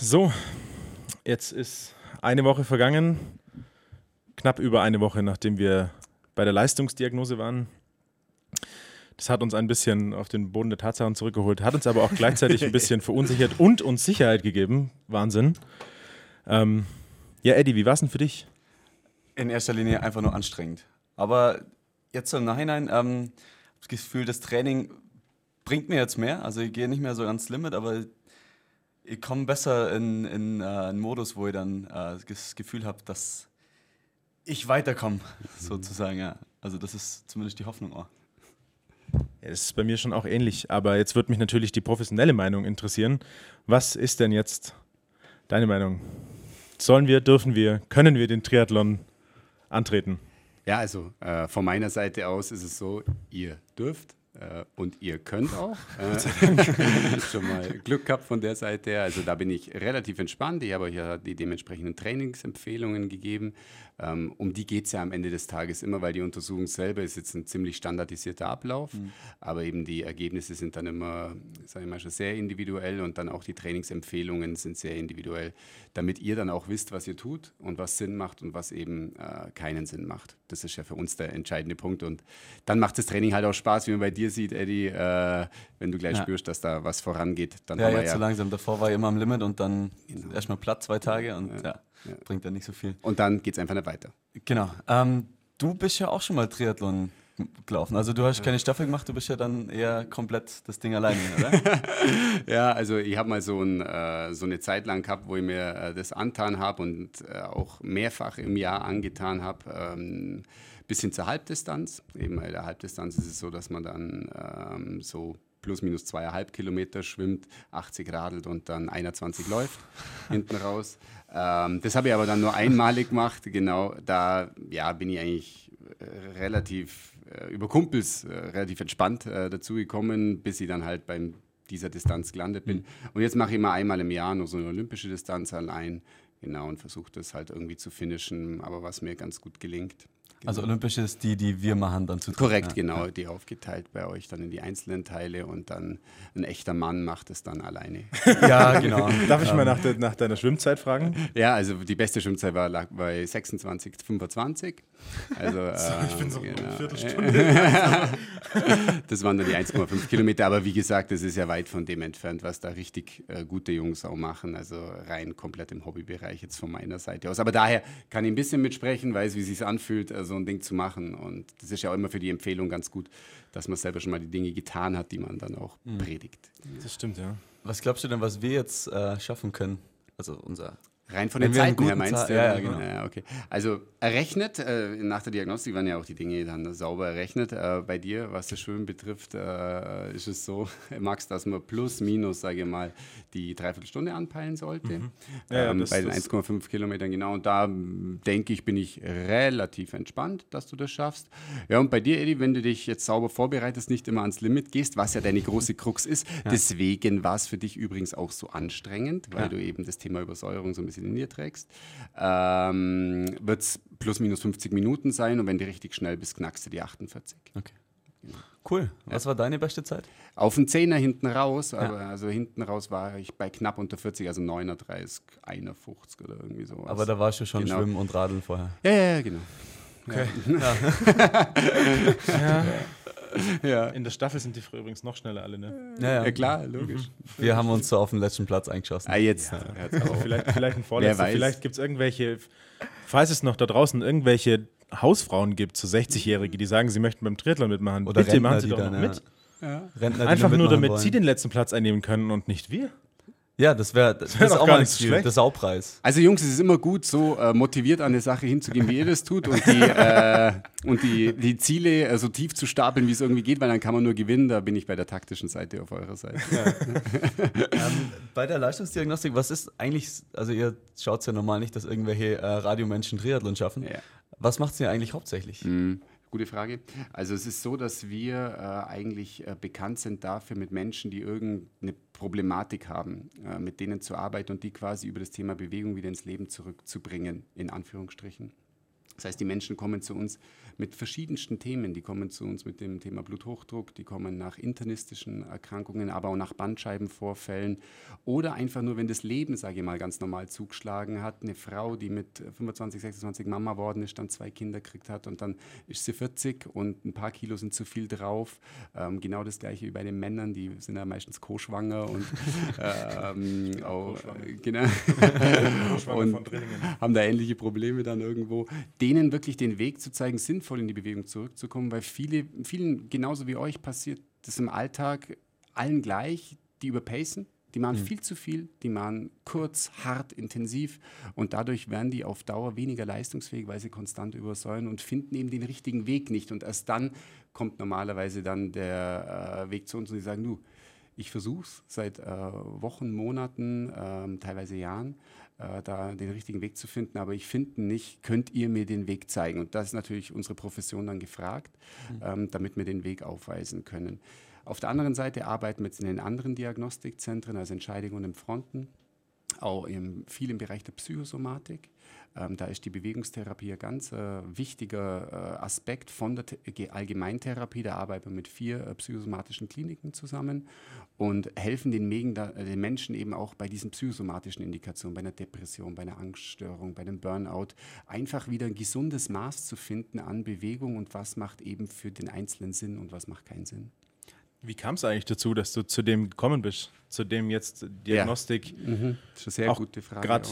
So, jetzt ist eine Woche vergangen, knapp über eine Woche, nachdem wir bei der Leistungsdiagnose waren. Das hat uns ein bisschen auf den Boden der Tatsachen zurückgeholt, hat uns aber auch gleichzeitig ein bisschen verunsichert und uns Sicherheit gegeben. Wahnsinn. Ähm, ja, Eddie, wie war es denn für dich? In erster Linie einfach nur anstrengend. Aber jetzt im Nachhinein, ähm, das Gefühl, das Training bringt mir jetzt mehr. Also ich gehe nicht mehr so ans Limit, aber ich komme besser in, in äh, einen Modus, wo ich dann äh, das Gefühl habe, dass ich weiterkomme, mhm. sozusagen. Ja. Also das ist zumindest die Hoffnung auch. Ja, das ist bei mir schon auch ähnlich, aber jetzt würde mich natürlich die professionelle Meinung interessieren. Was ist denn jetzt deine Meinung? Sollen wir, dürfen wir, können wir den Triathlon antreten? Ja, also äh, von meiner Seite aus ist es so, ihr dürft, und ihr könnt auch. Äh, schon mal Glück gehabt von der Seite her. Also da bin ich relativ entspannt. Ich habe euch ja die dementsprechenden Trainingsempfehlungen gegeben. Ähm, um die geht es ja am Ende des Tages immer, weil die Untersuchung selber ist jetzt ein ziemlich standardisierter Ablauf. Mhm. Aber eben die Ergebnisse sind dann immer, sage ich mal, schon sehr individuell und dann auch die Trainingsempfehlungen sind sehr individuell, damit ihr dann auch wisst, was ihr tut und was Sinn macht und was eben äh, keinen Sinn macht. Das ist ja für uns der entscheidende Punkt. Und dann macht das Training halt auch Spaß, wie man bei dir sieht, Eddie, äh, wenn du gleich ja. spürst, dass da was vorangeht. Dann ja, jetzt ja so langsam. Davor war ich immer am Limit und dann genau. erstmal platt zwei Tage und ja. ja ja. bringt dann nicht so viel. Und dann geht es einfach nicht weiter. Genau. Ähm, du bist ja auch schon mal Triathlon gelaufen. Also du hast keine Staffel gemacht, du bist ja dann eher komplett das Ding alleine, oder? ja, also ich habe mal so, ein, äh, so, eine Zeit lang gehabt, wo ich mir äh, das antan habe und äh, auch mehrfach im Jahr angetan habe. Ähm, bis hin zur Halbdistanz. Eben bei der Halbdistanz ist es so, dass man dann ähm, so plus minus zweieinhalb Kilometer schwimmt, 80 radelt und dann 21 läuft hinten raus. Ähm, das habe ich aber dann nur einmalig gemacht. Genau, da ja, bin ich eigentlich relativ über Kumpels äh, relativ entspannt äh, dazu gekommen, bis ich dann halt bei dieser Distanz gelandet bin. Mhm. Und jetzt mache ich mal einmal im Jahr nur so eine olympische Distanz allein. Genau, und versuche das halt irgendwie zu finishen, aber was mir ganz gut gelingt. Genau. Also olympisch ist die, die wir machen dann zu Korrekt, ja. genau, die aufgeteilt bei euch dann in die einzelnen Teile und dann ein echter Mann macht es dann alleine. ja, genau. Darf ich mal nach, de, nach, deiner Schwimmzeit fragen? Ja, also die beste Schwimmzeit war lag bei 26, 25. Also, so, ich bin so genau. eine Viertelstunde. das waren dann die 1,5 Kilometer, aber wie gesagt, das ist ja weit von dem entfernt, was da richtig äh, gute Jungs auch machen. Also rein komplett im Hobbybereich jetzt von meiner Seite aus. Aber daher kann ich ein bisschen mitsprechen, weiß, wie es sich anfühlt. Also so ein Ding zu machen. Und das ist ja auch immer für die Empfehlung ganz gut, dass man selber schon mal die Dinge getan hat, die man dann auch mhm. predigt. Das stimmt, ja. Was glaubst du denn, was wir jetzt äh, schaffen können? Also unser Rein von den Zeiten her meinst du? Ja, ja, genau. Ja, okay. Also errechnet, äh, nach der Diagnostik waren ja auch die Dinge dann sauber errechnet. Äh, bei dir, was das Schwimmen betrifft, äh, ist es so, Max, dass man plus, minus, sage ich mal, die Dreiviertelstunde anpeilen sollte. Mhm. Ja, ähm, bei den 1,5 Kilometern genau. Und da denke ich, bin ich relativ entspannt, dass du das schaffst. Ja, und bei dir, Eddie, wenn du dich jetzt sauber vorbereitest, nicht immer ans Limit gehst, was ja deine große Krux ist. Deswegen war es für dich übrigens auch so anstrengend, weil du eben das Thema Übersäuerung so ein bisschen in dir trägst, ähm, wird es plus minus 50 Minuten sein und wenn du richtig schnell bist, knackst du die 48. Okay. Cool. Was war deine beste Zeit? Auf dem Zehner hinten raus, ja. aber also hinten raus war ich bei knapp unter 40, also 39, 51 oder irgendwie so. Aber da warst du schon genau. Schwimmen und Radeln vorher. Ja, ja, ja genau. Okay. Ja. ja. ja. In der Staffel sind die früher übrigens noch schneller alle, ne? Ja, ja. ja klar, logisch. Mhm. Wir haben uns so auf den letzten Platz eingeschossen. Ah, jetzt. Ja. Also vielleicht, vielleicht ein Vorletzter. Vielleicht gibt es irgendwelche, falls es noch da draußen irgendwelche Hausfrauen gibt, so 60-Jährige, die sagen, sie möchten beim Triathlon mitmachen. Oder Bitte Rentner, machen sie doch dann, noch mit. Rentner, Einfach nur, damit wollen. sie den letzten Platz einnehmen können und nicht wir. Ja, das wäre das, das, wär ist auch mal ein Ziel, schlecht. der Saupreis. Also Jungs, es ist immer gut, so äh, motiviert an eine Sache hinzugehen, wie ihr das tut und die, äh, und die, die Ziele äh, so tief zu stapeln, wie es irgendwie geht, weil dann kann man nur gewinnen. Da bin ich bei der taktischen Seite auf eurer Seite. Ja. ähm, bei der Leistungsdiagnostik, was ist eigentlich, also ihr schaut ja normal nicht, dass irgendwelche äh, Radiomenschen Triathlon schaffen. Ja. Was macht ihr eigentlich hauptsächlich? Mhm. Gute Frage. Also es ist so, dass wir äh, eigentlich äh, bekannt sind dafür, mit Menschen, die irgendeine Problematik haben, äh, mit denen zu arbeiten und die quasi über das Thema Bewegung wieder ins Leben zurückzubringen, in Anführungsstrichen. Das heißt, die Menschen kommen zu uns mit verschiedensten Themen. Die kommen zu uns mit dem Thema Bluthochdruck, die kommen nach internistischen Erkrankungen, aber auch nach Bandscheibenvorfällen oder einfach nur, wenn das Leben, sage ich mal, ganz normal zugeschlagen hat. Eine Frau, die mit 25, 26 Mama worden ist, dann zwei Kinder gekriegt hat und dann ist sie 40 und ein paar Kilo sind zu viel drauf. Ähm, genau das gleiche wie bei den Männern, die sind ja meistens co-schwanger und ähm, auch, genau, und haben da ähnliche Probleme dann irgendwo. Denen wirklich den Weg zu zeigen, sinnvoll sinnvoll in die Bewegung zurückzukommen, weil viele, vielen genauso wie euch passiert das im Alltag allen gleich, die überpacen, die machen mhm. viel zu viel, die machen kurz, hart, intensiv und dadurch werden die auf Dauer weniger leistungsfähig, weil sie konstant übersäuern und finden eben den richtigen Weg nicht. Und erst dann kommt normalerweise dann der äh, Weg zu uns und sie sagen, du, ich versuche es seit äh, Wochen, Monaten, äh, teilweise Jahren, äh, da den richtigen Weg zu finden, aber ich finde nicht, könnt ihr mir den Weg zeigen? Und das ist natürlich unsere Profession dann gefragt, mhm. ähm, damit wir den Weg aufweisen können. Auf der anderen Seite arbeiten wir jetzt in den anderen Diagnostikzentren, also und in Fronten, auch im, viel im Bereich der Psychosomatik. Ähm, da ist die Bewegungstherapie ein ganz äh, wichtiger äh, Aspekt von der T Allgemeintherapie. Da arbeiten wir mit vier äh, psychosomatischen Kliniken zusammen und helfen den, Megen, da, äh, den, Menschen eben auch bei diesen psychosomatischen Indikationen, bei einer Depression, bei einer Angststörung, bei einem Burnout, einfach wieder ein gesundes Maß zu finden an Bewegung und was macht eben für den Einzelnen Sinn und was macht keinen Sinn. Wie kam es eigentlich dazu, dass du zu dem gekommen bist, zu dem jetzt Diagnostik? Ja. Mhm. Das ist eine sehr gute Frage. Gerade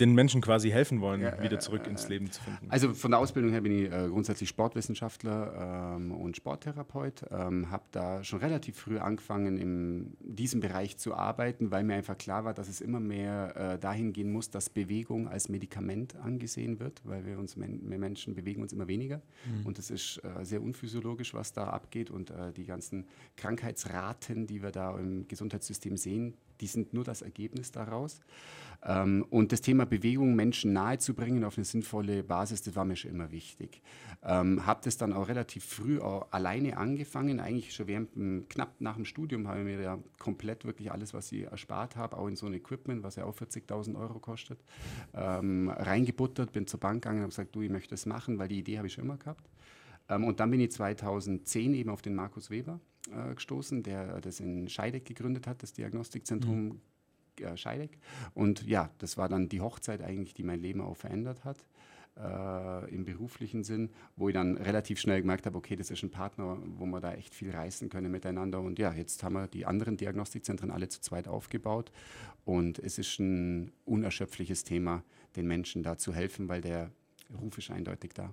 den Menschen quasi helfen wollen, ja, wieder zurück ins Leben zu finden? Also von der Ausbildung her bin ich äh, grundsätzlich Sportwissenschaftler ähm, und Sporttherapeut. Ähm, habe da schon relativ früh angefangen, in diesem Bereich zu arbeiten, weil mir einfach klar war, dass es immer mehr äh, dahin gehen muss, dass Bewegung als Medikament angesehen wird, weil wir uns, wir Menschen bewegen uns immer weniger. Mhm. Und es ist äh, sehr unphysiologisch, was da abgeht. Und äh, die ganzen Krankheitsraten, die wir da im Gesundheitssystem sehen, die sind nur das Ergebnis daraus. Ähm, und das Thema Bewegung Menschen nahezubringen auf eine sinnvolle Basis, das war mir schon immer wichtig. Ähm, habe das dann auch relativ früh auch alleine angefangen, eigentlich schon während knapp nach dem Studium habe ich mir ja komplett wirklich alles, was ich erspart habe, auch in so ein Equipment, was ja auch 40.000 Euro kostet, ähm, reingebuttert, bin zur Bank gegangen und habe gesagt, du, ich möchte das machen, weil die Idee habe ich schon immer gehabt. Ähm, und dann bin ich 2010 eben auf den Markus Weber äh, gestoßen, der das in Scheideck gegründet hat, das Diagnostikzentrum mhm. äh, Scheideck. Und ja, das war dann die Hochzeit eigentlich, die mein Leben auch verändert hat. Äh, im beruflichen Sinn, wo ich dann relativ schnell gemerkt habe, okay, das ist ein Partner, wo wir da echt viel reißen können miteinander. Und ja, jetzt haben wir die anderen Diagnostikzentren alle zu zweit aufgebaut. Und es ist ein unerschöpfliches Thema, den Menschen da zu helfen, weil der Ruf ist eindeutig da.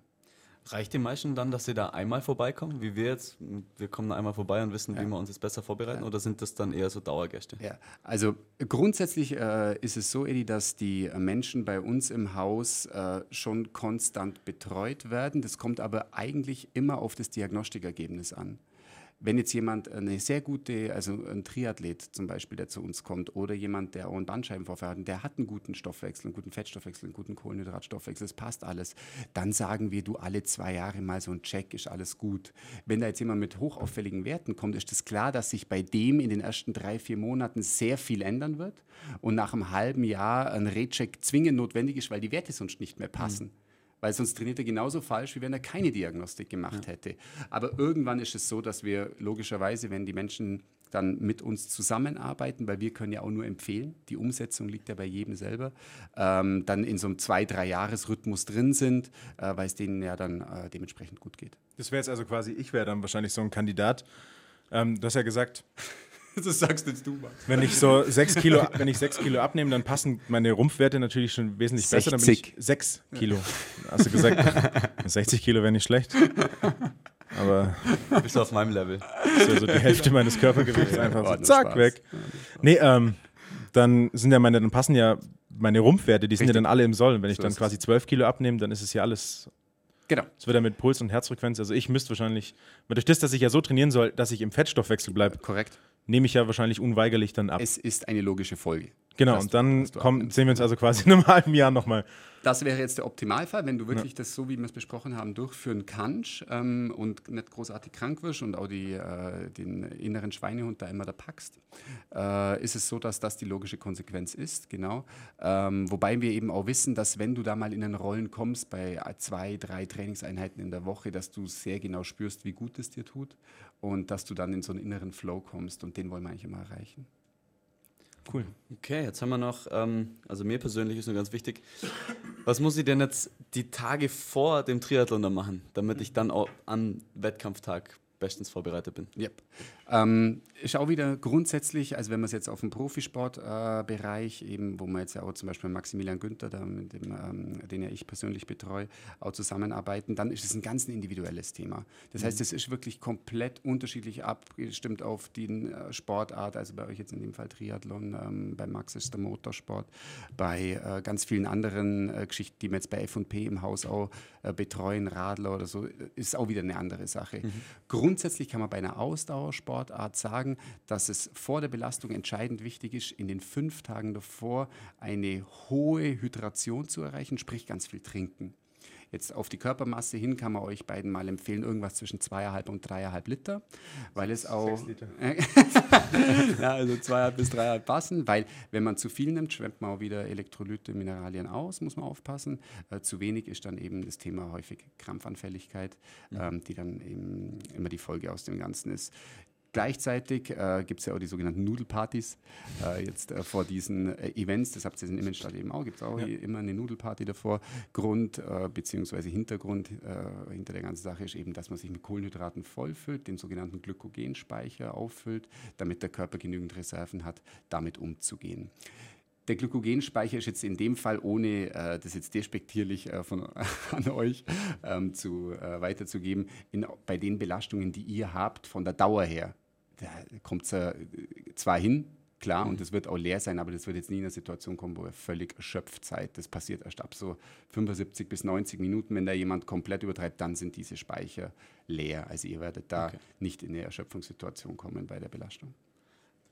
Reicht den meisten dann, dass sie da einmal vorbeikommen, wie wir jetzt? Wir kommen da einmal vorbei und wissen, ja. wie wir uns jetzt besser vorbereiten, ja. oder sind das dann eher so Dauergäste? Ja, also grundsätzlich äh, ist es so, Edi, dass die Menschen bei uns im Haus äh, schon konstant betreut werden. Das kommt aber eigentlich immer auf das Diagnostikergebnis an wenn jetzt jemand eine sehr gute, also ein Triathlet zum Beispiel, der zu uns kommt, oder jemand, der auch einen Bandscheibenvorfall hat, der hat einen guten Stoffwechsel, einen guten Fettstoffwechsel, einen guten Kohlenhydratstoffwechsel, es passt alles, dann sagen wir, du alle zwei Jahre mal so ein Check, ist alles gut. Wenn da jetzt jemand mit hochauffälligen Werten kommt, ist es das klar, dass sich bei dem in den ersten drei, vier Monaten sehr viel ändern wird und nach einem halben Jahr ein Recheck zwingend notwendig ist, weil die Werte sonst nicht mehr passen. Mhm weil sonst trainiert er genauso falsch, wie wenn er keine Diagnostik gemacht ja. hätte. Aber irgendwann ist es so, dass wir logischerweise, wenn die Menschen dann mit uns zusammenarbeiten, weil wir können ja auch nur empfehlen, die Umsetzung liegt ja bei jedem selber, ähm, dann in so einem zwei, drei Jahres-Rhythmus drin sind, äh, weil es denen ja dann äh, dementsprechend gut geht. Das wäre jetzt also quasi, ich wäre dann wahrscheinlich so ein Kandidat. Ähm, du hast ja gesagt, das sagst jetzt du, Max. Wenn ich so sechs Kilo, wenn ich sechs Kilo abnehme, dann passen meine Rumpfwerte natürlich schon wesentlich 60. besser. Dann bin ich sechs Kilo. Hast du gesagt, 60 Kilo wäre nicht schlecht. Aber. Bist du auf meinem Level. Das wäre so die Hälfte meines Körpergewichts einfach so, zack, Spaß. weg. Nee, ähm, dann sind ja meine, dann passen ja meine Rumpfwerte, die sind Richtig. ja dann alle im Soll. Und wenn ich so dann quasi 12 Kilo abnehme, dann ist es ja alles Genau. Es wird ja mit Puls und Herzfrequenz. Also ich müsste wahrscheinlich, durch das, dass ich ja so trainieren soll, dass ich im Fettstoffwechsel bleibe. Korrekt nehme ich ja wahrscheinlich unweigerlich dann ab. Es ist eine logische Folge. Genau, und dann abnimmst. sehen wir uns also quasi in einem halben Jahr nochmal. Das wäre jetzt der Optimalfall, wenn du wirklich das so, wie wir es besprochen haben, durchführen kannst ähm, und nicht großartig krank wirst und auch die, äh, den inneren Schweinehund da immer da packst. Äh, ist es so, dass das die logische Konsequenz ist, genau. Ähm, wobei wir eben auch wissen, dass wenn du da mal in den Rollen kommst, bei zwei, drei Trainingseinheiten in der Woche, dass du sehr genau spürst, wie gut es dir tut und dass du dann in so einen inneren Flow kommst und den wollen wir eigentlich immer erreichen. Cool. Okay, jetzt haben wir noch, ähm, also mir persönlich ist nur ganz wichtig, was muss ich denn jetzt die Tage vor dem Triathlon dann machen, damit ich dann auch am Wettkampftag bestens vorbereitet bin? Yep. Ähm, ist auch wieder grundsätzlich, also wenn man es jetzt auf den Profisportbereich, äh, eben, wo man jetzt ja auch zum Beispiel Maximilian Günther, da mit dem, ähm, den ja ich persönlich betreue, auch zusammenarbeiten, dann ist es ein ganz individuelles Thema. Das heißt, es ist wirklich komplett unterschiedlich abgestimmt auf die äh, Sportart, also bei euch jetzt in dem Fall Triathlon, ähm, bei Max ist der Motorsport, bei äh, ganz vielen anderen äh, Geschichten, die wir jetzt bei F&P im Haus auch äh, betreuen, Radler oder so, ist auch wieder eine andere Sache. Grundsätzlich kann man bei einer Ausdauersportart sagen, dass es vor der Belastung entscheidend wichtig ist, in den fünf Tagen davor eine hohe Hydration zu erreichen, sprich ganz viel trinken. Jetzt auf die Körpermasse hin kann man euch beiden mal empfehlen, irgendwas zwischen zweieinhalb und dreieinhalb Liter, weil es auch ja, also zweieinhalb bis dreieinhalb passen, weil wenn man zu viel nimmt, schwemmt man auch wieder Elektrolyte, Mineralien aus, muss man aufpassen. Äh, zu wenig ist dann eben das Thema häufig Krampfanfälligkeit, ähm, die dann eben immer die Folge aus dem Ganzen ist. Gleichzeitig äh, gibt es ja auch die sogenannten Nudelpartys äh, jetzt äh, vor diesen äh, Events. Das habt ihr in Immenstadt eben auch. Gibt es auch Ja. immer eine Nudelparty davor. Grund äh, bzw. Hintergrund äh, hinter der ganzen Sache ist eben, dass man sich mit Kohlenhydraten vollfüllt, den sogenannten Glykogenspeicher auffüllt, damit der Körper genügend Reserven hat, damit umzugehen. Der Glykogenspeicher ist jetzt in dem Fall, ohne äh, das jetzt despektierlich äh, von, an euch ähm, zu, äh, weiterzugeben, in, bei den Belastungen, die ihr habt, von der Dauer her, da kommt es äh, zwar hin, klar, und es wird auch leer sein, aber das wird jetzt nie in eine Situation kommen, wo ihr völlig erschöpft seid. Das passiert erst ab so 75 bis 90 Minuten. Wenn da jemand komplett übertreibt, dann sind diese Speicher leer. Also ihr werdet da Okay. nicht in eine Erschöpfungssituation kommen bei der Belastung.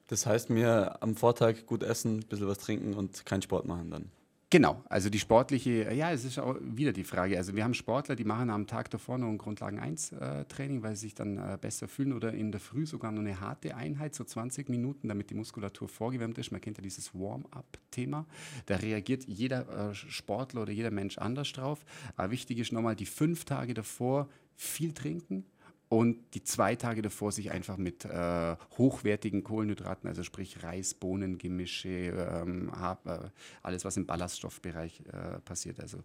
Das heißt mir am Vortag gut essen, ein bisschen was trinken und keinen Sport machen dann. Genau, also die sportliche, ja, es ist auch wieder die Frage. Also wir haben Sportler, die machen am Tag davor noch ein Grundlagen 1 äh, Training, weil sie sich dann äh, besser fühlen oder in der Früh sogar noch eine harte Einheit, so 20 Minuten, damit die Muskulatur vorgewärmt ist. Man kennt ja dieses Warm-up-Thema. Da reagiert jeder äh, Sportler oder jeder Mensch anders drauf. Aber wichtig ist nochmal, die fünf Tage davor viel trinken und die zwei Tage davor sich einfach mit äh, hochwertigen Kohlenhydraten, also sprich Reis, Bohnen, Gemische, ähm, äh, alles, was im Ballaststoffbereich äh, passiert, also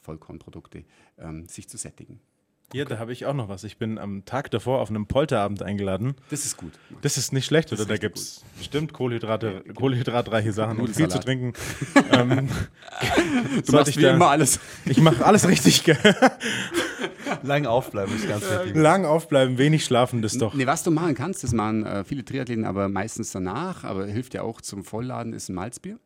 Vollkornprodukte, ähm, sich zu sättigen. Hier, da habe ich auch noch was. Ich bin am Tag davor auf einem Polterabend eingeladen. Das ist gut. Das ist nicht schlecht, Das oder? Da gibt es bestimmt Kohlenhydrate, kohlenhydratreiche Sachen und viel zu trinken. ähm, Du sollte machst ich wie da- immer alles. Ich mache alles richtig. Lang aufbleiben ist ganz wichtig. Lang aufbleiben, wenig schlafen, das ist doch. Nee, was du machen kannst, das machen äh, viele Triathleten, aber meistens danach, aber hilft ja auch zum Vollladen, ist ein Malzbier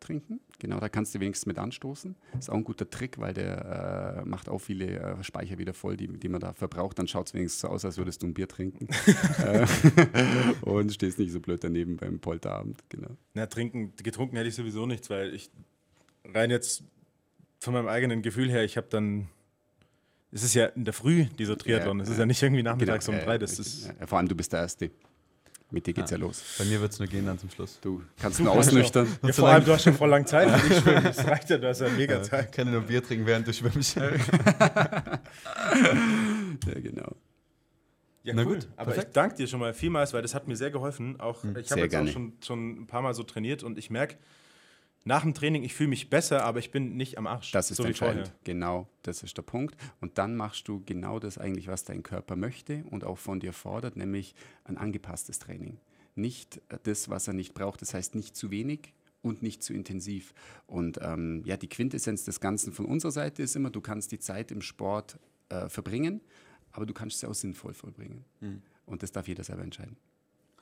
trinken. Genau, da kannst du wenigstens mit anstoßen. Ist auch ein guter Trick, weil der äh, macht auch viele äh, Speicher wieder voll, die, die man da verbraucht. Dann schaut es wenigstens so aus, als würdest du ein Bier trinken. Äh, und stehst nicht so blöd daneben beim Polterabend. Genau. Na, trinken, getrunken hätte ich sowieso nichts, weil ich rein jetzt von meinem eigenen Gefühl her, ich habe dann. Es ist ja in der Früh, dieser Triathlon. Ja, Es ist ja. nicht irgendwie nachmittags Genau, um drei. Das ist. ja, vor allem du bist der Erste. Mit dir geht's ja, Ja. los. Bei mir wird es nur gehen dann zum Schluss. Du kannst ihn ausnüchtern. Ja, vor allem, du hast schon voll lang Zeit für dich schwimmen. Das reicht ja, du hast ja mega Ich Zeit. kann nur Bier trinken, während du schwimmst. Ja, genau. Ja, Na cool. gut, Aber ich perfekt. danke dir schon mal vielmals, weil das hat mir sehr geholfen. Auch, ich habe jetzt gerne. auch schon, schon ein paar Mal so trainiert und ich merke, nach dem Training, ich fühle mich besser, aber ich bin nicht am Arsch. Das ist so entscheidend. Genau, das ist der Punkt. Und dann machst du genau das eigentlich, was dein Körper möchte und auch von dir fordert, nämlich ein angepasstes Training. Nicht äh, das, was er nicht braucht. Das heißt nicht zu wenig und nicht zu intensiv. Und ähm, ja, die Quintessenz des Ganzen von unserer Seite ist immer, du kannst die Zeit im Sport äh, verbringen, aber du kannst sie auch sinnvoll vollbringen. Und das darf jeder selber entscheiden.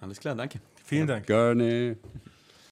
Alles klar, danke. Vielen Dank. Gerne.